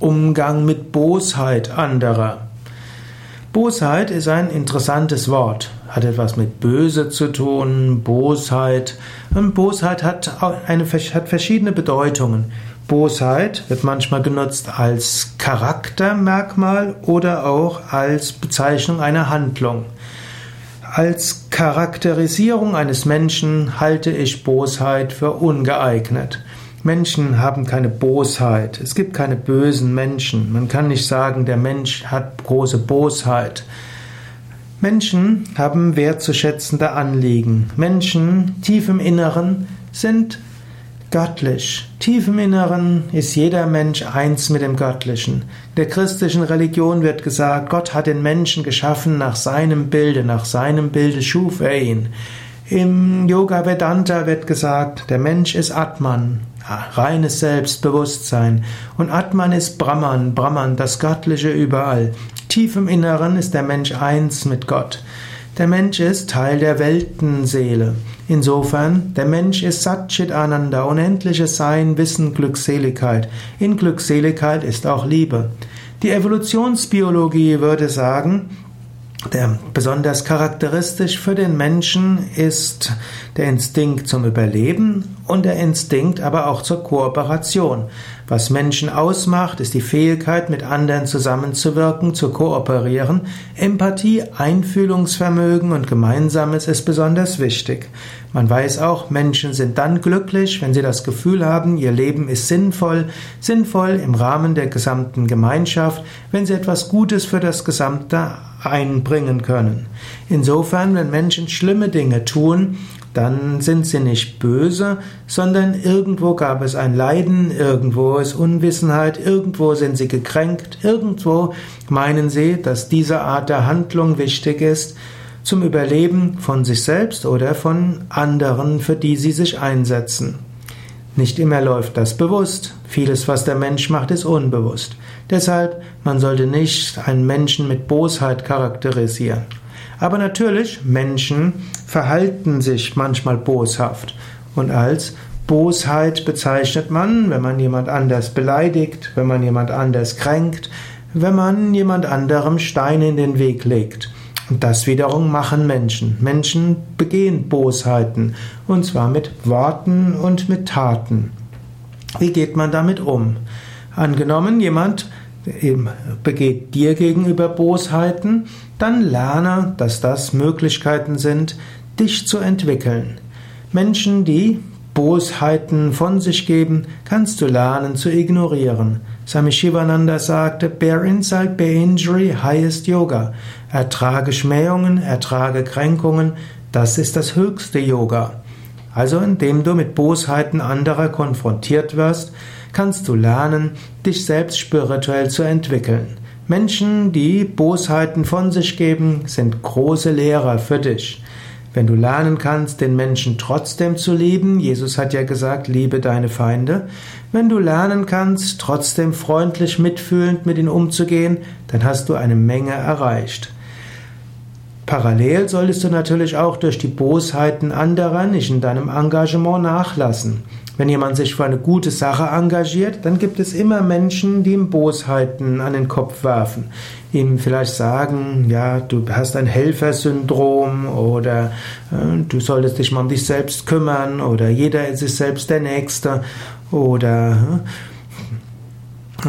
Umgang mit Bosheit anderer. Bosheit ist ein interessantes Wort, hat etwas mit böse zu tun, Bosheit. Und Bosheit hat, eine, hat verschiedene Bedeutungen. Bosheit wird manchmal genutzt als Charaktermerkmal oder auch als Bezeichnung einer Handlung. Als Charakterisierung eines Menschen halte ich Bosheit für ungeeignet. Menschen haben keine Bosheit. Es gibt keine bösen Menschen. Man kann nicht sagen, der Mensch hat große Bosheit. Menschen haben wertzuschätzende Anliegen. Menschen tief im Inneren sind göttlich. Tief im Inneren ist jeder Mensch eins mit dem Göttlichen. In der christlichen Religion wird gesagt, Gott hat den Menschen geschaffen nach seinem Bilde, nach seinem Bilde schuf er ihn. Im Yoga Vedanta wird gesagt, der Mensch ist Atman, reines Selbstbewusstsein. Und Atman ist Brahman, Brahman, das Göttliche überall. Tief im Inneren ist der Mensch eins mit Gott. Der Mensch ist Teil der Weltenseele. Insofern, der Mensch ist Satchit Ananda, unendliches Sein, Wissen, Glückseligkeit. In Glückseligkeit ist auch Liebe. Die Evolutionsbiologie würde sagen, der besonders charakteristisch für den Menschen ist der Instinkt zum Überleben und der Instinkt aber auch zur Kooperation. Was Menschen ausmacht, ist die Fähigkeit, mit anderen zusammenzuwirken, zu kooperieren. Empathie, Einfühlungsvermögen und Gemeinsames ist besonders wichtig. Man weiß auch, Menschen sind dann glücklich, wenn sie das Gefühl haben, ihr Leben ist sinnvoll, sinnvoll im Rahmen der gesamten Gemeinschaft, wenn sie etwas Gutes für das gesamte einbringen können. Insofern, wenn Menschen schlimme Dinge tun, dann sind sie nicht böse, sondern irgendwo gab es ein Leiden, irgendwo ist Unwissenheit, irgendwo sind sie gekränkt, irgendwo meinen sie, dass diese Art der Handlung wichtig ist zum Überleben von sich selbst oder von anderen, für die sie sich einsetzen. Nicht immer läuft das bewusst. Vieles, was der Mensch macht, ist unbewusst. Deshalb, man sollte nicht einen Menschen mit Bosheit charakterisieren. Aber natürlich, Menschen verhalten sich manchmal boshaft. Und als Bosheit bezeichnet man, wenn man jemand anders beleidigt, wenn man jemand anders kränkt, wenn man jemand anderem Steine in den Weg legt. Und das wiederum machen Menschen. Menschen begehen Bosheiten, und zwar mit Worten und mit Taten. Wie geht man damit um? Angenommen, jemand begeht dir gegenüber Bosheiten, dann lerne, dass das Möglichkeiten sind, dich zu entwickeln. Menschen, die Bosheiten von sich geben, kannst du lernen zu ignorieren. Swami Shivananda sagte, Bear insult, bear injury, highest Yoga. Ertrage Schmähungen, ertrage Kränkungen, das ist das höchste Yoga. Also indem du mit Bosheiten anderer konfrontiert wirst, kannst du lernen, dich selbst spirituell zu entwickeln. Menschen, die Bosheiten von sich geben, sind große Lehrer für dich. Wenn du lernen kannst, den Menschen trotzdem zu lieben, Jesus hat ja gesagt, liebe deine Feinde, wenn du lernen kannst, trotzdem freundlich mitfühlend mit ihnen umzugehen, dann hast du eine Menge erreicht. Parallel solltest du natürlich auch durch die Bosheiten anderer nicht in deinem Engagement nachlassen. Wenn jemand sich für eine gute Sache engagiert, dann gibt es immer Menschen, die ihm Bosheiten an den Kopf werfen. Ihm vielleicht sagen, ja, du hast ein Helfersyndrom oder äh, du solltest dich mal um dich selbst kümmern oder jeder ist sich selbst der Nächste oder äh,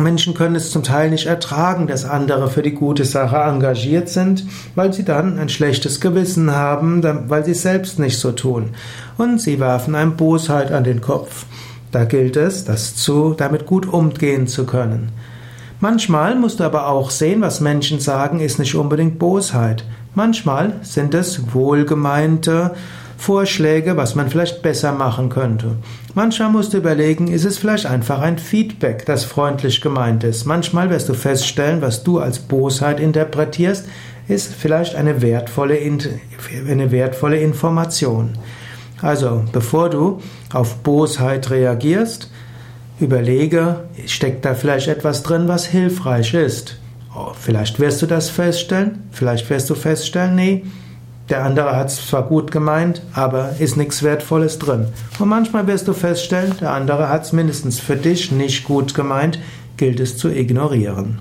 Menschen können es zum Teil nicht ertragen, dass andere für die gute Sache engagiert sind, weil sie dann ein schlechtes Gewissen haben, weil sie selbst nicht so tun. Und sie werfen einem Bosheit an den Kopf. Da gilt es, das zu, damit gut umgehen zu können. Manchmal musst du aber auch sehen, was Menschen sagen, ist nicht unbedingt Bosheit. Manchmal sind es wohlgemeinte Vorschläge, was man vielleicht besser machen könnte. Manchmal musst du überlegen, ist es vielleicht einfach ein Feedback, das freundlich gemeint ist. Manchmal wirst du feststellen, was du als Bosheit interpretierst, ist vielleicht eine wertvolle, eine wertvolle Information. Also, bevor du auf Bosheit reagierst, überlege, steckt da vielleicht etwas drin, was hilfreich ist. Oh, vielleicht wirst du das feststellen, vielleicht wirst du feststellen, nee, der andere hat es zwar gut gemeint, aber ist nichts Wertvolles drin. Und manchmal wirst du feststellen, der andere hat es mindestens für dich nicht gut gemeint. gilt es zu ignorieren.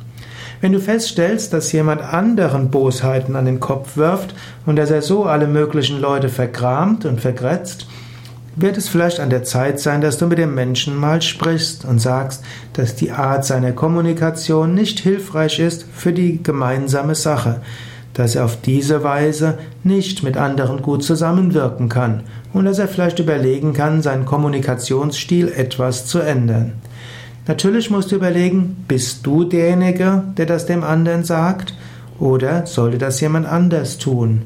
Wenn du feststellst, dass jemand anderen Bosheiten an den Kopf wirft und dass er so alle möglichen Leute verkramt und vergrätzt, wird es vielleicht an der Zeit sein, dass du mit dem Menschen mal sprichst und sagst, dass die Art seiner Kommunikation nicht hilfreich ist für die gemeinsame Sache, dass er auf diese Weise nicht mit anderen gut zusammenwirken kann und dass er vielleicht überlegen kann, seinen Kommunikationsstil etwas zu ändern. Natürlich musst du überlegen, bist du derjenige, der das dem anderen sagt, oder sollte das jemand anders tun?